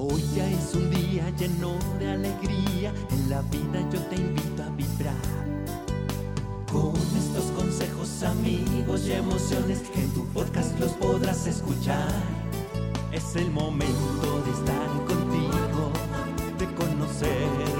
Hoy ya es un día lleno de alegría, en la vida yo te invito a vibrar. Con estos consejos, amigos y emociones que en tu podcast los podrás escuchar. Es el momento de estar contigo, de conocernos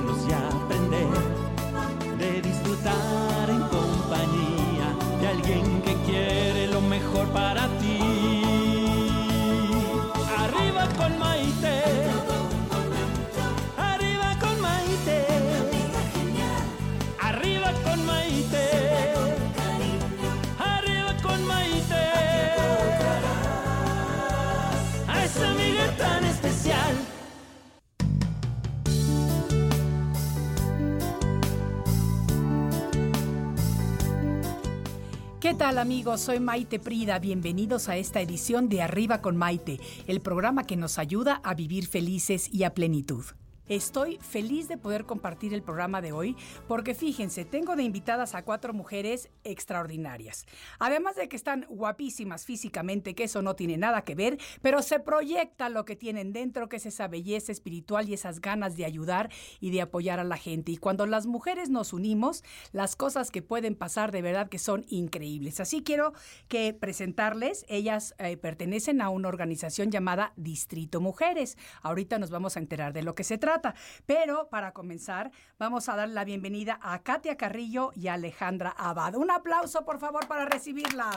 ¿Qué tal amigos? Soy Maite Prida. Bienvenidos a esta edición de Arriba con Maite, el programa que nos ayuda a vivir felices y a plenitud. Estoy feliz de poder compartir el programa de hoy porque fíjense, tengo de invitadas a cuatro mujeres extraordinarias. Además de que están guapísimas físicamente, que eso no tiene nada que ver, pero se proyecta lo que tienen dentro, que es esa belleza espiritual y esas ganas de ayudar y de apoyar a la gente. Y cuando las mujeres nos unimos, las cosas que pueden pasar de verdad que son increíbles. Así quiero que presentarles, ellas eh, pertenecen a una organización llamada Distrito Mujeres. Ahorita nos vamos a enterar de lo que se trata. Pero para comenzar, vamos a dar la bienvenida a Katia Carrillo y a Alejandra Abad. Un aplauso, por favor, para recibirlas.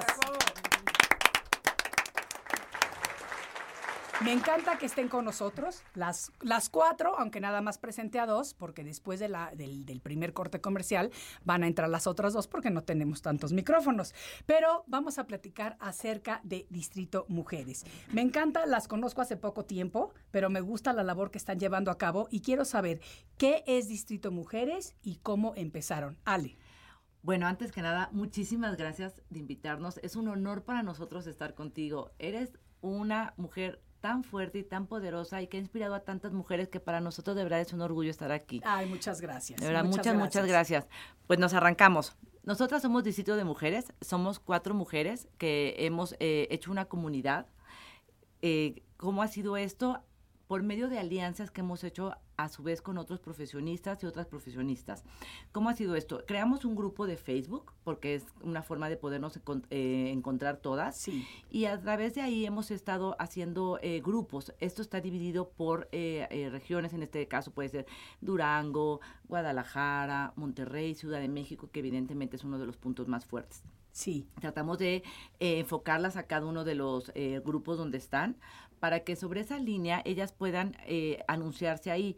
Me encanta que estén con nosotros, las, las cuatro, aunque nada más presente a dos, porque después de la, del, del primer corte comercial van a entrar las otras dos porque no tenemos tantos micrófonos. Pero vamos a platicar acerca de Distrito Mujeres. Me encanta, las conozco hace poco tiempo, pero me gusta la labor que están llevando a cabo y quiero saber qué es Distrito Mujeres y cómo empezaron. Ale. Bueno, antes que nada, muchísimas gracias de invitarnos. Es un honor para nosotros estar contigo. Eres una mujer tan fuerte y tan poderosa y que ha inspirado a tantas mujeres que para nosotros de verdad es un orgullo estar aquí. Ay, muchas gracias. De verdad, muchas, muchas gracias. Pues nos arrancamos. Nosotras somos Distrito de Mujeres, somos cuatro mujeres que hemos eh, hecho una comunidad. Eh, ¿Cómo ha sido esto? Por medio de alianzas que hemos hecho a su vez con otros profesionistas y otras profesionistas. ¿Cómo ha sido esto? Creamos un grupo de Facebook, porque es una forma de podernos eh, encontrar todas. Sí. Y a través de ahí hemos estado haciendo eh, grupos. Esto está dividido por eh, eh, regiones, en este caso puede ser Durango, Guadalajara, Monterrey, Ciudad de México, que evidentemente es uno de los puntos más fuertes. Sí. Tratamos de eh, enfocarlas a cada uno de los eh, grupos donde están para que sobre esa línea ellas puedan eh, anunciarse ahí.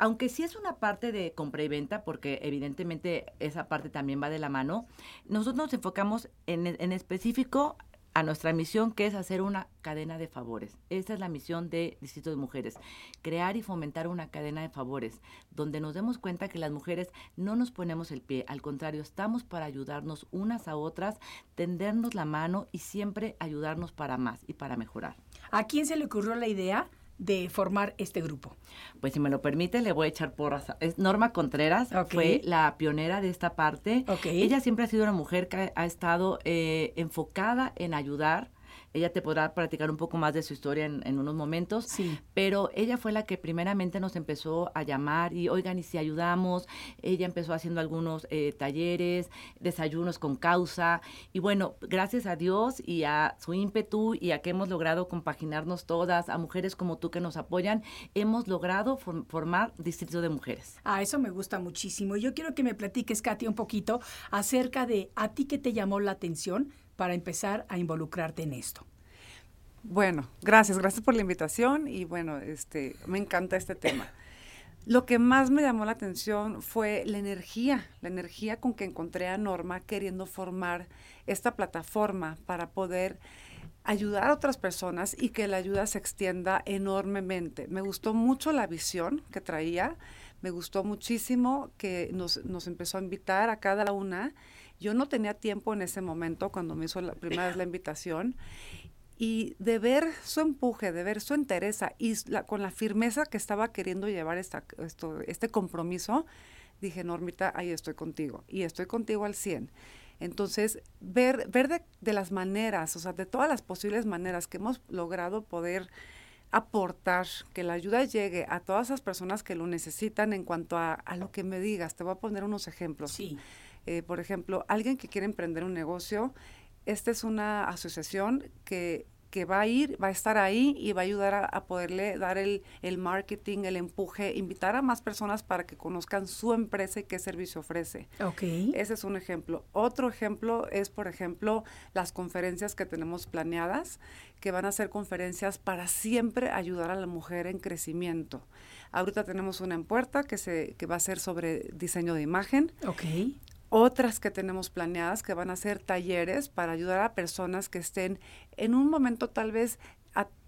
Aunque sí es una parte de compra y venta, porque evidentemente esa parte también va de la mano, nosotros nos enfocamos en, en específico a nuestra misión, que es hacer una cadena de favores. Esa es la misión de Distrito de Mujeres, crear y fomentar una cadena de favores, donde nos demos cuenta que las mujeres no nos ponemos el pie, al contrario, estamos para ayudarnos unas a otras, tendernos la mano y siempre ayudarnos para más y para mejorar. ¿A quién se le ocurrió la idea de formar este grupo? Pues si me lo permite, le voy a echar porras. Es Norma Contreras, fue la pionera de esta parte. Ok. Ella siempre ha sido una mujer que ha, ha estado eh, enfocada en ayudar. Ella te podrá platicar un poco más de su historia en, en unos momentos. Sí. Pero ella fue la que primeramente nos empezó a llamar y, oigan, y si ayudamos, ella empezó haciendo algunos eh, talleres, desayunos con causa. Y bueno, gracias a Dios y a su ímpetu y a que hemos logrado compaginarnos todas, a mujeres como tú que nos apoyan, hemos logrado form- formar Distrito de Mujeres. Ah, eso me gusta muchísimo. Yo quiero que me platiques, Katy, un poquito acerca de a ti que te llamó la atención para empezar a involucrarte en esto. Bueno, gracias, gracias por la invitación y bueno, este, me encanta este tema. Lo que más me llamó la atención fue la energía, la energía con que encontré a Norma queriendo formar esta plataforma para poder ayudar a otras personas y que la ayuda se extienda enormemente. Me gustó mucho la visión que traía, me gustó muchísimo que nos, nos empezó a invitar a cada una. Yo no tenía tiempo en ese momento cuando me hizo la primera vez la invitación y de ver su empuje, de ver su entereza y la- con la firmeza que estaba queriendo llevar esta, esto, este compromiso, dije, Normita, ahí estoy contigo y estoy contigo al 100. Entonces, ver, ver de, de las maneras, o sea, de todas las posibles maneras que hemos logrado poder aportar, que la ayuda llegue a todas esas personas que lo necesitan en cuanto a, a lo que me digas. Te voy a poner unos ejemplos. Sí. Eh, por ejemplo, alguien que quiere emprender un negocio, esta es una asociación que, que va a ir, va a estar ahí y va a ayudar a, a poderle dar el, el marketing, el empuje, invitar a más personas para que conozcan su empresa y qué servicio ofrece. Ok. Ese es un ejemplo. Otro ejemplo es, por ejemplo, las conferencias que tenemos planeadas, que van a ser conferencias para siempre ayudar a la mujer en crecimiento. Ahorita tenemos una en puerta que, se, que va a ser sobre diseño de imagen Ok. Otras que tenemos planeadas que van a ser talleres para ayudar a personas que estén en un momento tal vez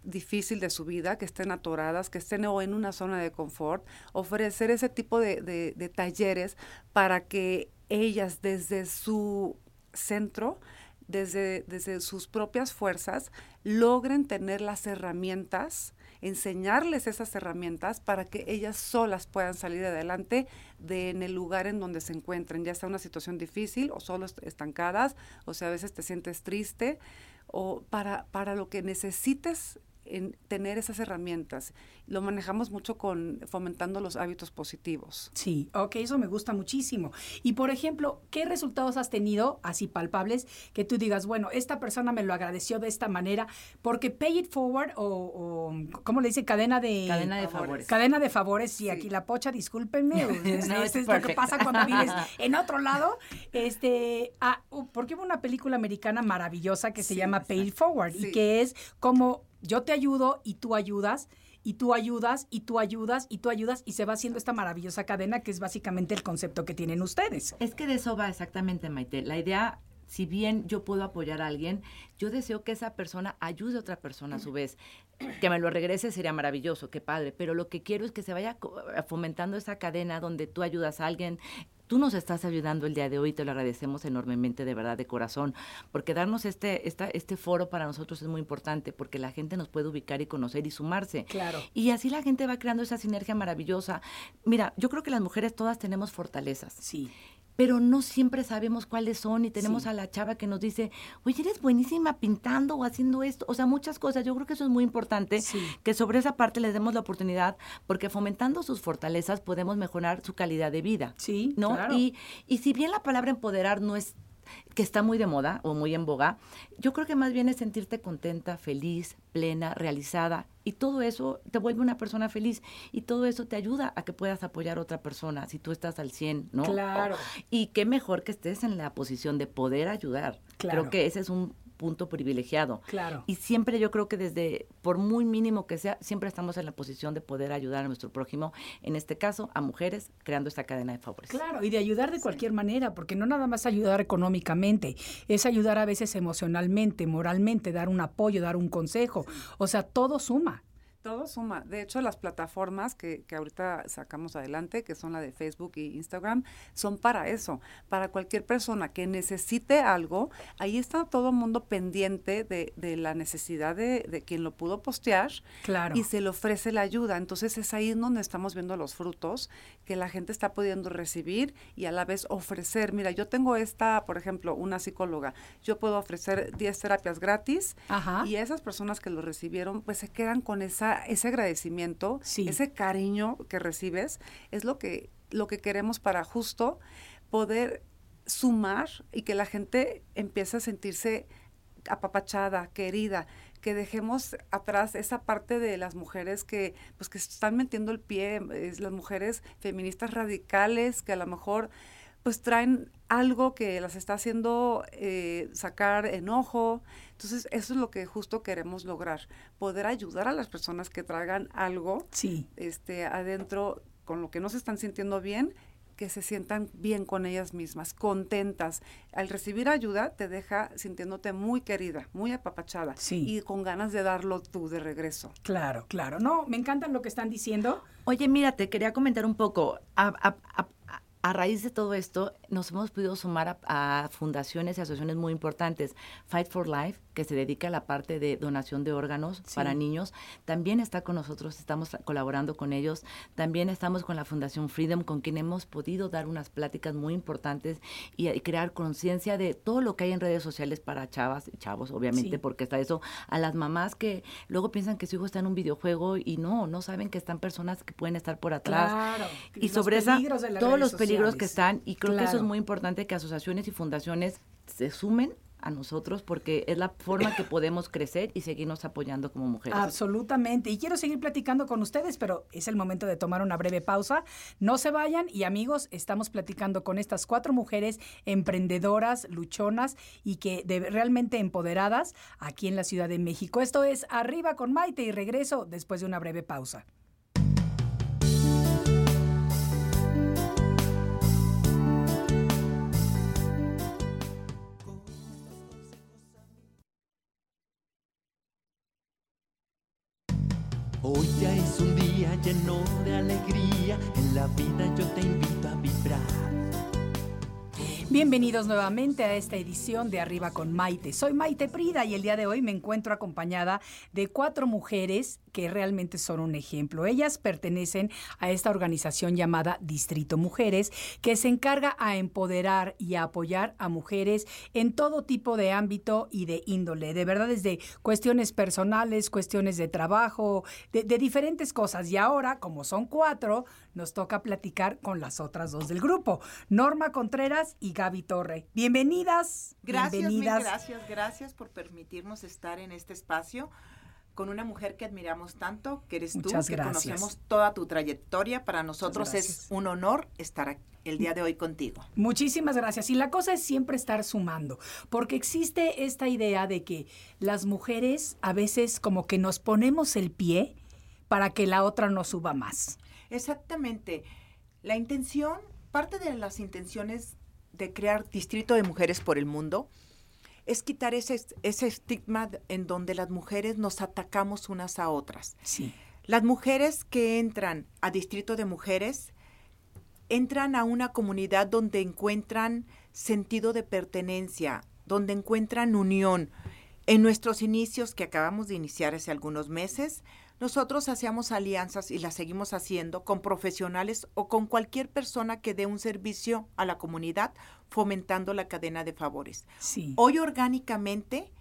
difícil de su vida, que estén atoradas, que estén o en una zona de confort, ofrecer ese tipo de, de- de talleres para que ellas desde su centro, desde, desde sus propias fuerzas, logren tener las herramientas, enseñarles esas herramientas para que ellas solas puedan salir adelante de en el lugar en donde se encuentren, ya sea una situación difícil o solo est- estancadas, o sea, a veces te sientes triste, o para, para lo que necesites en tener esas herramientas. Lo manejamos mucho con fomentando los hábitos positivos. Sí, ok, eso me gusta muchísimo. Y por ejemplo, ¿qué resultados has tenido así palpables que tú digas, bueno, esta persona me lo agradeció de esta manera? Porque pay it forward o, o ¿cómo le dice? Cadena de... Cadena de favores. Cadena de favores, sí, Sí. aquí la pocha, discúlpenme, es, No, es it's lo que pasa cuando vives en otro lado. Este, ah, uh, porque hubo una película americana maravillosa que se llama Pay it forward y que es como yo te ayudo y tú ayudas y tú ayudas y tú ayudas y tú ayudas y se va haciendo esta maravillosa cadena que es básicamente el concepto que tienen ustedes. Es que de eso va exactamente, Maite. La idea, si bien yo puedo apoyar a alguien, yo deseo que esa persona ayude a otra persona a su vez. Que me lo regrese sería maravilloso, qué padre. Pero lo que quiero es que se vaya co- fomentando esa cadena donde tú ayudas a alguien. Tú nos estás ayudando el día de hoy, te lo agradecemos enormemente, de verdad, de corazón, porque darnos este, esta, este foro para nosotros es muy importante, porque la gente nos puede ubicar y conocer y sumarse. Claro. Y así la gente va creando esa sinergia maravillosa. Mira, yo creo que las mujeres todas tenemos fortalezas Sí. Pero no siempre sabemos cuáles son y tenemos Sí. a la chava que nos dice, oye, eres buenísima pintando o haciendo esto, o sea, muchas cosas. Yo creo que eso es muy importante, Sí. que sobre esa parte les demos la oportunidad, porque fomentando sus fortalezas podemos mejorar su calidad de vida. Sí, ¿no? claro. Y, y si bien la palabra empoderar no es que está muy de moda o muy en boga, yo creo que más bien es sentirte contenta, feliz, plena, realizada. Y todo eso te vuelve una persona feliz. Y todo eso te ayuda a que puedas apoyar a otra persona si tú estás al 100, ¿no? Claro. Y qué mejor que estés en la posición de poder ayudar. Claro. Creo que ese es un punto privilegiado. Claro. Y siempre yo creo que desde, por muy mínimo que sea, siempre estamos en la posición de poder ayudar a nuestro prójimo, en este caso a mujeres, creando esta cadena de favores. Claro, y de ayudar de cualquier manera, porque no nada más ayudar económicamente, es ayudar a veces emocionalmente, moralmente, dar un apoyo, dar un consejo. O sea, todo suma. Todo suma. De hecho, las plataformas que, que ahorita sacamos adelante, que son la de Facebook e Instagram, son para eso. Para cualquier persona que necesite algo, ahí está todo el mundo pendiente de, de la necesidad de, de, quien lo pudo postear. Claro. Y se le ofrece la ayuda. Entonces es ahí donde estamos viendo los frutos que la gente está pudiendo recibir y a la vez ofrecer. Mira, yo tengo esta, por ejemplo, una psicóloga. Yo puedo ofrecer 10 terapias gratis Ajá. y esas personas que lo recibieron, pues se quedan con esa ese agradecimiento, Sí. ese cariño que recibes, es lo que, lo que queremos para justo poder sumar y que la gente empiece a sentirse apapachada, querida, que dejemos atrás esa parte de las mujeres que pues que están metiendo el pie, es las mujeres feministas radicales que a lo mejor pues traen algo que las está haciendo eh, sacar enojo. Entonces, eso es lo que justo queremos lograr, poder ayudar a las personas que traigan algo Sí. este, adentro con lo que no se están sintiendo bien, que se sientan bien con ellas mismas, contentas. Al recibir ayuda te deja sintiéndote muy querida, muy apapachada Sí. y con ganas de darlo tú de regreso. Claro, claro. No, me encantan lo que están diciendo. Oye, mira, te quería comentar un poco. A, a- a- a raíz de todo esto, nos hemos podido sumar a, a fundaciones y asociaciones muy importantes. Fight for Life, que se dedica a la parte de donación de órganos Sí. para niños, también está con nosotros, estamos colaborando con ellos. También estamos con la Fundación Freedom, con quien hemos podido dar unas pláticas muy importantes y, y crear conciencia de todo lo que hay en redes sociales para chavas y chavos, obviamente, Sí. porque está eso, a las mamás que luego piensan que su hijo está en un videojuego y no, no saben que están personas que pueden estar por atrás. Claro. Y Los sobre esa, todos los peligros que están, y creo que eso es muy importante que asociaciones y fundaciones se sumen a nosotros porque es la forma que podemos crecer y seguirnos apoyando como mujeres. Absolutamente. Y quiero seguir platicando con ustedes, pero es el momento de tomar una breve pausa. No se vayan y amigos, estamos platicando con estas cuatro mujeres emprendedoras, luchonas y que de, realmente empoderadas aquí en la Ciudad de México. Esto es Arriba con Maite y regreso después de una breve pausa. Hoy ya es un día lleno de alegría, en la vida yo te invito a vibrar. Bienvenidos nuevamente a esta edición de Arriba con Maite. Soy Maite Prida y el día de hoy me encuentro acompañada de cuatro mujeres que realmente son un ejemplo. Ellas pertenecen a esta organización llamada Distrito Mujeres, que se encarga a empoderar y a apoyar a mujeres en todo tipo de ámbito y de índole. De verdad, desde cuestiones personales, cuestiones de trabajo, de, de diferentes cosas. Y ahora, como son cuatro, nos toca platicar con las otras dos del grupo, Norma Contreras y Gaby Torre. Bienvenidas. Gracias, mil gracias, gracias por permitirnos estar en este espacio con una mujer que admiramos tanto, que eres Muchas tú, que gracias. conocemos toda tu trayectoria. Para nosotros es un honor estar aquí el día de hoy contigo. Muchísimas gracias. Y la cosa es siempre estar sumando, porque existe esta idea de que las mujeres a veces como que nos ponemos el pie para que la otra no suba más. Exactamente. La intención, parte de las intenciones de crear Distrito de Mujeres por el Mundo es quitar ese, ese estigma en donde las mujeres nos atacamos unas a otras. Sí. Las mujeres que entran a Distrito de Mujeres entran a una comunidad donde encuentran sentido de pertenencia, donde encuentran unión. En nuestros inicios que acabamos de iniciar hace algunos meses, nosotros hacíamos alianzas y las seguimos haciendo con profesionales o con cualquier persona que dé un servicio a la comunidad, fomentando la cadena de favores. Sí. Hoy orgánicamente,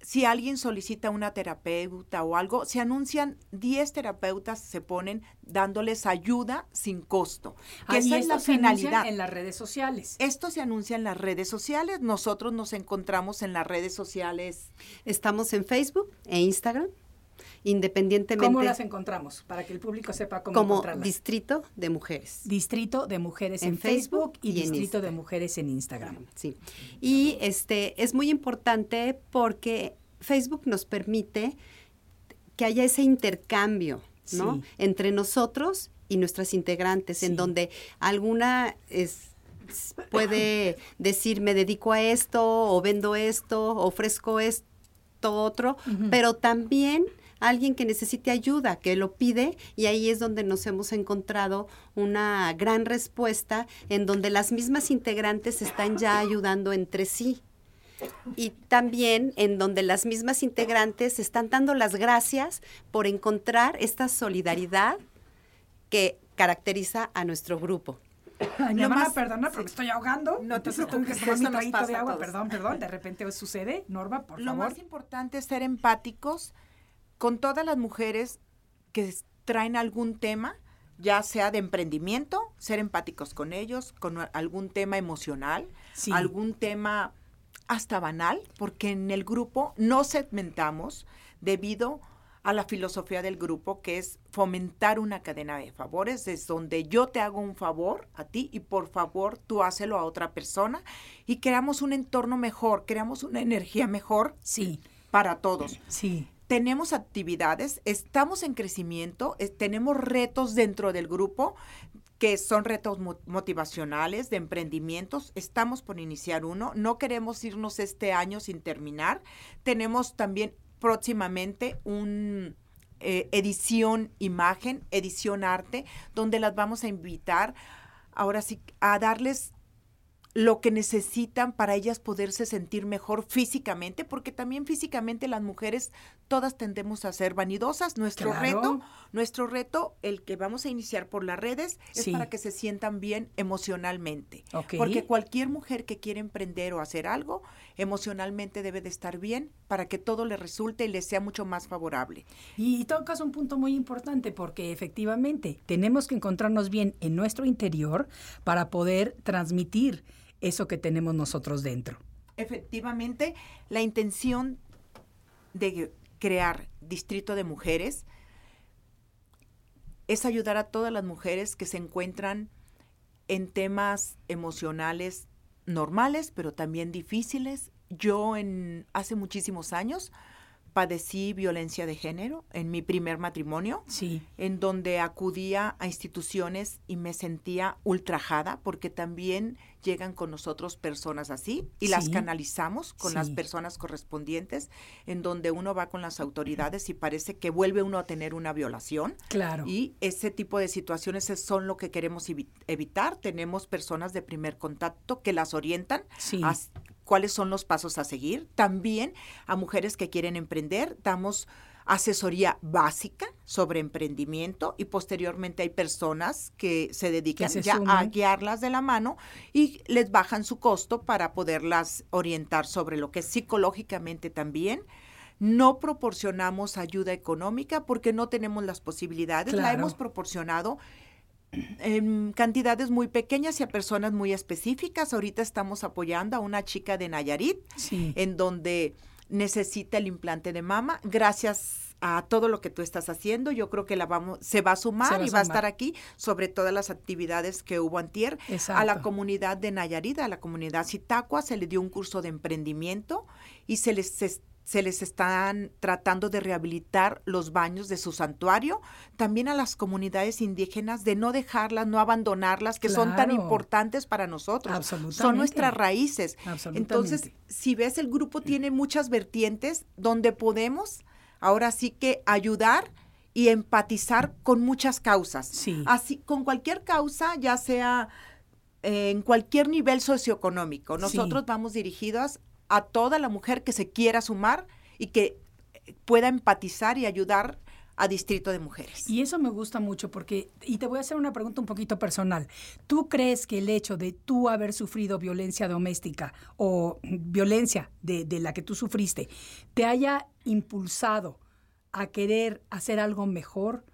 si alguien solicita una terapeuta o algo, se anuncian 10 terapeutas, se ponen dándoles ayuda sin costo. Que Ah, y es esto la se anuncia finalidad. en las redes sociales. Esto se anuncia en las redes sociales. Nosotros nos encontramos en las redes sociales. Estamos en Facebook e Instagram, independientemente ¿Cómo las encontramos? Para que el público sepa cómo como encontrarlas. Distrito de Mujeres. Distrito de Mujeres en, En Facebook y, Distrito de. Mujeres en Instagram. Sí. Y este es muy importante porque Facebook nos permite que haya ese intercambio, ¿no? Sí. Entre nosotros y nuestras integrantes, Sí. en donde alguna es puede decir me dedico a esto o vendo esto, ofrezco esto esto, otro, pero también alguien que necesite ayuda, que lo pide, y ahí es donde nos hemos encontrado una gran respuesta en donde las mismas integrantes están ya ayudando entre sí. Y también en donde las mismas integrantes están dando las gracias por encontrar esta solidaridad que caracteriza a nuestro grupo. Ay, mi Lo hermana, perdona, pero me estoy ahogando. No te Entonces tengo que preocupes, tomar mi traguito de agua. Perdón, perdón, de repente sucede. Norma, por Lo favor. más importante es ser empáticos con todas las mujeres que traen algún tema, ya sea de emprendimiento, ser empáticos con ellos, con algún tema emocional, Sí. algún tema hasta banal, porque en el grupo no segmentamos debido a la filosofía del grupo, que es fomentar una cadena de favores, es donde yo te hago un favor a ti y por favor tú hácelo a otra persona y creamos un entorno mejor, creamos una energía mejor Sí, para todos. sí. Tenemos actividades, estamos en crecimiento, tenemos retos dentro del grupo que son retos mo- motivacionales, de emprendimientos. Estamos por iniciar uno. No queremos irnos este año sin terminar. Tenemos también próximamente un eh, edición imagen, edición arte, donde las vamos a invitar ahora sí a darles lo que necesitan para ellas poderse sentir mejor físicamente, porque también físicamente las mujeres todas tendemos a ser vanidosas. Nuestro Claro. reto, nuestro reto, el que vamos a iniciar por las redes, es Sí. para que se sientan bien emocionalmente. Porque cualquier mujer que quiere emprender o hacer algo, emocionalmente debe de estar bien para que todo le resulte y le sea mucho más favorable. Y tocas un punto muy importante porque efectivamente tenemos que encontrarnos bien en nuestro interior para poder transmitir eso que tenemos nosotros dentro. Efectivamente, la intención de crear Distrito de Mujeres es ayudar a todas las mujeres que se encuentran en temas emocionales normales, pero también difíciles. Yo en hace muchísimos años padecí violencia de género en mi primer matrimonio Sí, en donde acudía a instituciones y me sentía ultrajada porque también llegan con nosotros personas así y las canalizamos con las personas correspondientes en donde uno va con las autoridades y parece que vuelve uno a tener una violación. claro. Y ese tipo de situaciones es- son lo que queremos evi- evitar. Tenemos personas de primer contacto que las orientan Sí. a cuáles son los pasos a seguir. También a mujeres que quieren emprender damos asesoría básica sobre emprendimiento y posteriormente hay personas que se dedican se ya a guiarlas de la mano y les bajan su costo para poderlas orientar sobre lo que es psicológicamente también. No proporcionamos ayuda económica porque no tenemos las posibilidades. La hemos proporcionado en cantidades muy pequeñas y a personas muy específicas. Ahorita estamos apoyando a una chica de Nayarit Sí. en donde necesita el implante de mama. Gracias a todo lo que tú estás haciendo, yo creo que la vamos, se va a sumar Se va a y va a estar aquí sobre todas las actividades que hubo antier. A la Exacto. comunidad de Nayarit, a la comunidad Citacua, se le dio un curso de emprendimiento y se les es- se les están tratando de rehabilitar los baños de su santuario, también a las comunidades indígenas de no dejarlas, no abandonarlas, que son tan importantes para nosotros. Son Absolutamente. nuestras raíces. Absolutamente. Entonces, si ves, el grupo tiene muchas vertientes donde podemos ahora sí que ayudar y empatizar con muchas causas. Sí. Así, con cualquier causa, ya sea eh, en cualquier nivel socioeconómico. Nosotros vamos dirigidos a toda la mujer que se quiera sumar y que pueda empatizar y ayudar a Distrito de Mujeres. Y eso me gusta mucho porque, y te voy a hacer una pregunta un poquito personal. ¿Tú crees que el hecho de tú haber sufrido violencia doméstica o violencia de, de la que tú sufriste te haya impulsado a querer hacer algo mejor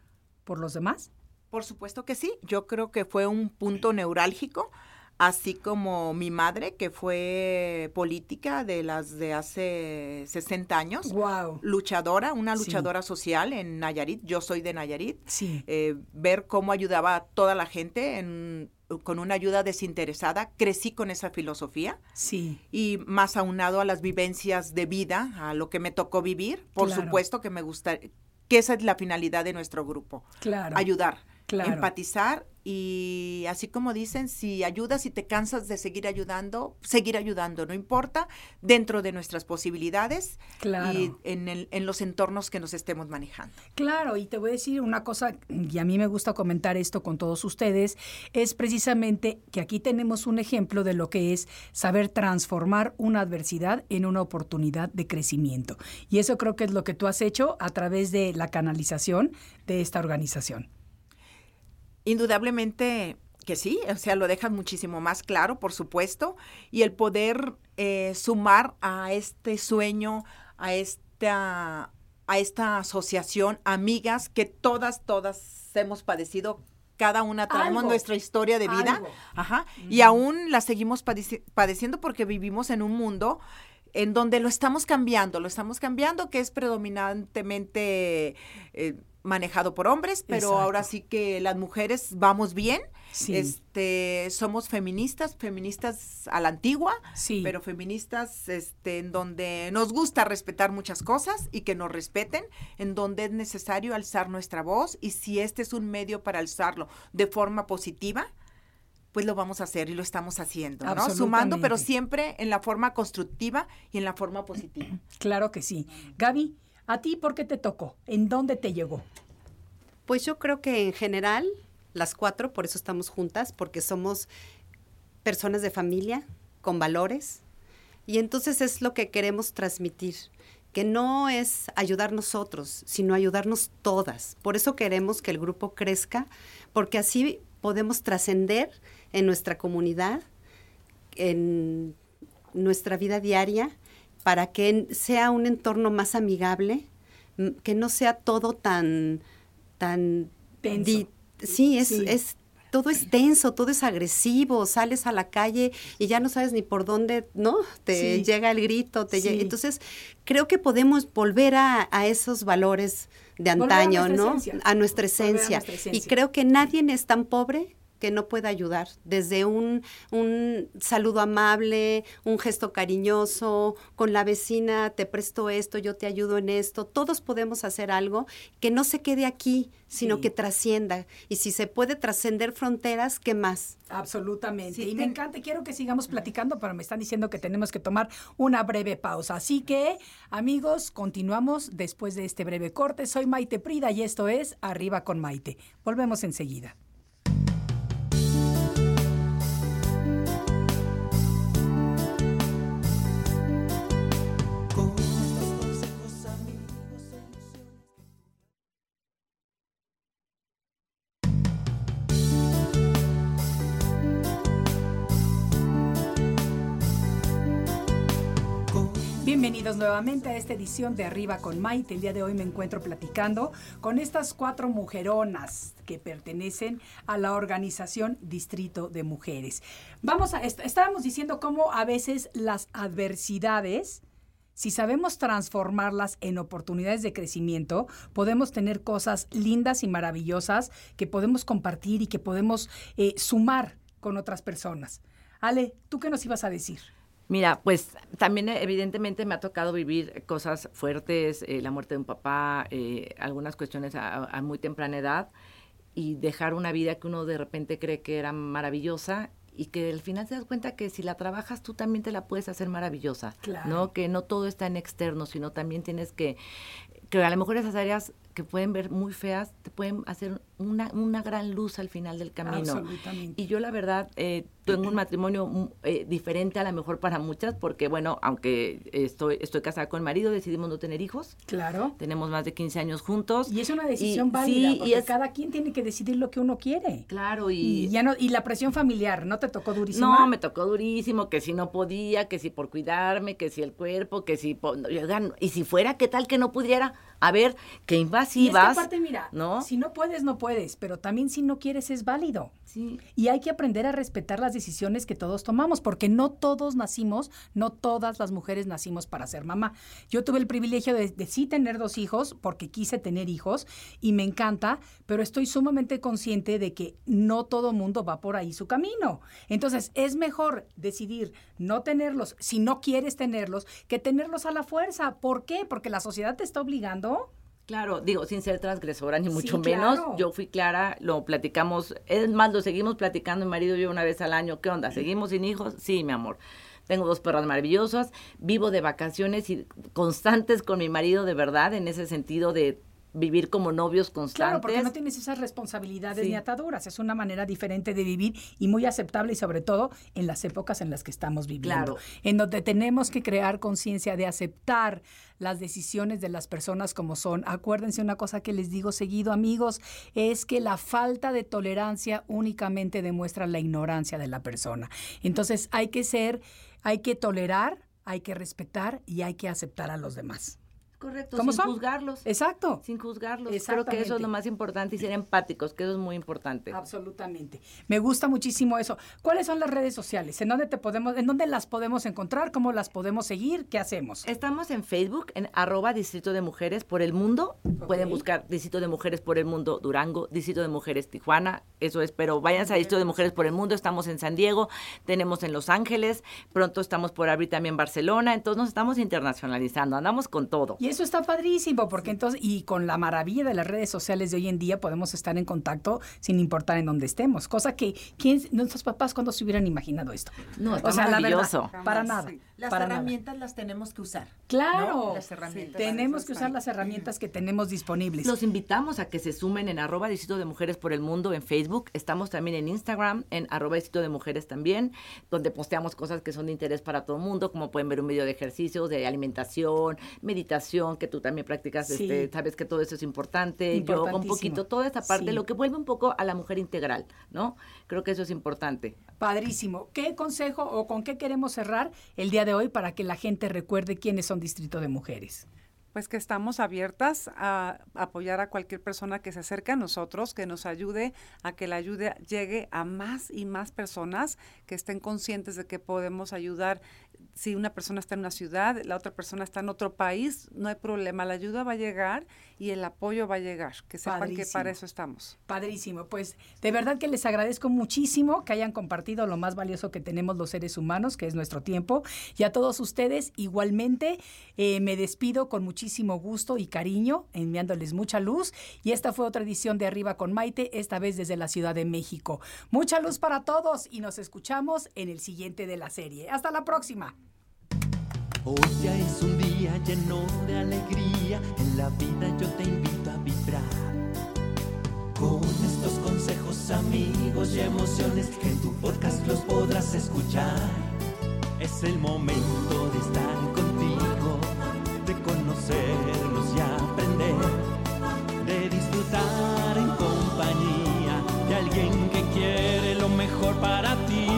por los demás? Por supuesto que sí. Yo creo que fue un punto neurálgico, así como mi madre, que fue política de las de hace 60 años. Wow. Luchadora, una Sí. luchadora social en Nayarit. Yo soy de Nayarit. Sí. Eh, ver cómo ayudaba a toda la gente en- con una ayuda desinteresada. Crecí con esa filosofía Sí. y más aunado a las vivencias de vida, a lo que me tocó vivir. Por Claro. supuesto que me gusta, que esa es la finalidad de nuestro grupo Claro. ayudar, Claro. empatizar y así como dicen, si ayudas y te cansas de seguir ayudando, seguir ayudando, no importa, dentro de nuestras posibilidades Claro. y en, el- en los entornos que nos estemos manejando. Claro, y te voy a decir una cosa, y a mí me gusta comentar esto con todos ustedes, es precisamente que aquí tenemos un ejemplo de lo que es saber transformar una adversidad en una oportunidad de crecimiento. Y eso creo que es lo que tú has hecho a través de la canalización de esta organización. Indudablemente que sí, o sea, lo dejan muchísimo más claro, por supuesto, y el poder eh, sumar a este sueño, a esta, a esta asociación, amigas que todas, todas hemos padecido, cada una traemos Algo. nuestra historia de vida, Algo. ajá, y aún la seguimos padeci- padeciendo porque vivimos en un mundo en donde lo estamos cambiando, lo estamos cambiando, que es predominantemente eh, manejado por hombres, pero Exacto. ahora sí que las mujeres vamos bien. Sí. Este, somos feministas, feministas a la antigua, Sí. pero feministas este, en donde nos gusta respetar muchas cosas y que nos respeten, en donde es necesario alzar nuestra voz y si este es un medio para alzarlo de forma positiva, pues lo vamos a hacer y lo estamos haciendo, ¿no? Sumando, pero siempre en la forma constructiva y en la forma positiva. Claro que sí. Gaby, ¿a ti por qué te tocó? ¿En dónde te llegó? Pues yo creo que en general, las cuatro, por eso estamos juntas, porque somos personas de familia, con valores, y entonces es lo que queremos transmitir, que no es ayudar nosotros, sino ayudarnos todas. Por eso queremos que el grupo crezca, porque así podemos trascender en nuestra comunidad, en nuestra vida diaria, para que sea un entorno más amigable, que no sea todo tan, tan di- sí, es, Sí. es todo es tenso, todo es agresivo, sales a la calle y ya no sabes ni por dónde, ¿no? Te Sí. llega el grito, te Sí. llega- entonces creo que podemos volver a, a esos valores de a antaño, ¿no? esencia. A nuestra a esencia. nuestra Y esencia. creo que nadie es tan pobre que no pueda ayudar, desde un, un saludo amable, un gesto cariñoso, con la vecina, te presto esto, yo te ayudo en esto, todos podemos hacer algo que no se quede aquí, sino Sí. que trascienda. Y si se puede trascender fronteras, ¿qué más? Absolutamente. Sí, y me encanta, quiero que sigamos platicando, pero me están diciendo que tenemos que tomar una breve pausa. Así que, amigos, continuamos después de este breve corte. Soy Maite Prida y esto es Arriba con Maite. Volvemos enseguida. Bienvenidos nuevamente a esta edición de Arriba con Maite. El día de hoy me encuentro platicando con estas cuatro mujeronas que pertenecen a la organización Distrito de Mujeres. Vamos a, est- estábamos diciendo cómo a veces las adversidades, si sabemos transformarlas en oportunidades de crecimiento, podemos tener cosas lindas y maravillosas que podemos compartir y que podemos eh, sumar con otras personas. Ale, ¿tú qué nos ibas a decir? Mira, pues también eh, evidentemente me ha tocado vivir cosas fuertes, eh, la muerte de un papá, eh, algunas cuestiones a, a muy temprana edad y dejar una vida que uno de repente cree que era maravillosa y que al final te das cuenta que si la trabajas tú también te la puedes hacer maravillosa, Claro. ¿no? Que no todo está en externo, sino también tienes que que a lo mejor esas áreas que pueden ver muy feas te pueden hacer una, una gran luz al final del camino. Absolutamente. Y yo la verdad eh, tengo un matrimonio mm, eh, diferente a lo mejor para muchas, porque bueno, aunque estoy, estoy casada con mi marido, decidimos no tener hijos. Claro. Tenemos más de 15 años juntos. Y es una decisión Y- válida, sí, y porque es- cada quien tiene que decidir lo que uno quiere. Claro, Y, y... ya no, y la presión familiar, ¿no te tocó durísima? No, me tocó durísimo, que si no podía, que si por cuidarme, que si el cuerpo, que si... y si fuera, ¿qué tal que no pudiera? A ver, que Y es que invasivas, aparte, mira, ¿no? si no puedes, no puedes, pero también si no quieres es válido. Sí. Y hay que aprender a respetar las decisiones que todos tomamos, porque no todos nacimos, no todas las mujeres nacimos para ser mamá. Yo tuve el privilegio de, de sí tener dos hijos, porque quise tener hijos, y me encanta, pero estoy sumamente consciente de que no todo mundo va por ahí su camino. Entonces, es mejor decidir no tenerlos si no quieres tenerlos, que tenerlos a la fuerza. ¿Por qué? Porque la sociedad te está obligando. Claro, digo, sin ser transgresora ni mucho Sí, menos. Yo fui clara, lo platicamos, es más, lo seguimos platicando mi marido y yo una vez al año. ¿Qué onda? ¿Seguimos sin hijos? Sí, mi amor. Tengo dos perras maravillosas, vivo de vacaciones y constantes con mi marido de verdad, en ese sentido de vivir como novios constantes. Claro, porque no tienes esas responsabilidades Sí. ni ataduras. Es una manera diferente de vivir y muy aceptable y sobre todo en las épocas en las que estamos viviendo. Claro. En donde tenemos que crear conciencia de aceptar las decisiones de las personas como son. Acuérdense una cosa que les digo seguido, amigos, es que la falta de tolerancia únicamente demuestra la ignorancia de la persona. Entonces hay que ser, hay que tolerar, hay que respetar y hay que aceptar a los demás. Correcto, ¿Cómo sin son? juzgarlos. Exacto. Sin juzgarlos. Creo que eso es lo más importante y ser empáticos, que eso es muy importante. Absolutamente. Me gusta muchísimo eso. ¿Cuáles son las redes sociales? ¿En dónde te podemos, en dónde las podemos encontrar? ¿Cómo las podemos seguir? ¿Qué hacemos? Estamos en Facebook, en arroba Distrito de Mujeres por el Mundo. Pueden buscar Distrito de Mujeres por el Mundo Durango, Distrito de Mujeres Tijuana. Eso es, pero váyanse a Distrito de Mujeres por el Mundo. Estamos en San Diego, tenemos en Los Ángeles, pronto estamos por abrir también Barcelona. Entonces nos estamos internacionalizando, andamos con todo. Y eso está padrísimo, porque entonces, y con la maravilla de las redes sociales de hoy en día, podemos estar en contacto sin importar en dónde estemos. Cosa que, ¿quién, nuestros papás cuando se hubieran imaginado esto? No, está la verdad, maravilloso. para nada. Las para nada. herramientas las tenemos que usar. Claro. ¿no? Las herramientas. Tenemos que usar las herramientas que tenemos disponibles. Los invitamos a que se sumen en arroba Distrito de Mujeres por el Mundo en Facebook. Estamos también en Instagram, en arroba Distrito de Mujeres también, donde posteamos cosas que son de interés para todo el mundo, como pueden ver un video de ejercicios, de alimentación, meditación, que tú también practicas, Sí. este, sabes que todo eso es importante, yoga, un poquito, toda esta parte, Sí. lo que vuelve un poco a la mujer integral, ¿no? Creo que eso es importante. Padrísimo. ¿Qué consejo o con qué queremos cerrar el día de hoy para que la gente recuerde quiénes son Distrito de Mujeres? Pues que estamos abiertas a apoyar a cualquier persona que se acerque a nosotros, que nos ayude a que la ayuda llegue a más y más personas que estén conscientes de que podemos ayudar. Si una persona está en una ciudad, la otra persona está en otro país, no hay problema, la ayuda va a llegar y el apoyo va a llegar. Que sepan que Padrísimo. para eso estamos. Padrísimo. Pues de verdad que les agradezco muchísimo que hayan compartido lo más valioso que tenemos los seres humanos, que es nuestro tiempo. Y a todos ustedes, igualmente, eh, me despido con muchísimo gusto y cariño, enviándoles mucha luz. Y esta fue otra edición de Arriba con Maite, esta vez desde la Ciudad de México. Mucha luz para todos y nos escuchamos en el siguiente de la serie. Hasta la próxima. Hoy ya es un día lleno de alegría, en la vida yo te invito a vibrar. Es el momento de estar contigo, de conocernos y aprender, de disfrutar en compañía de alguien que quiere lo mejor para ti.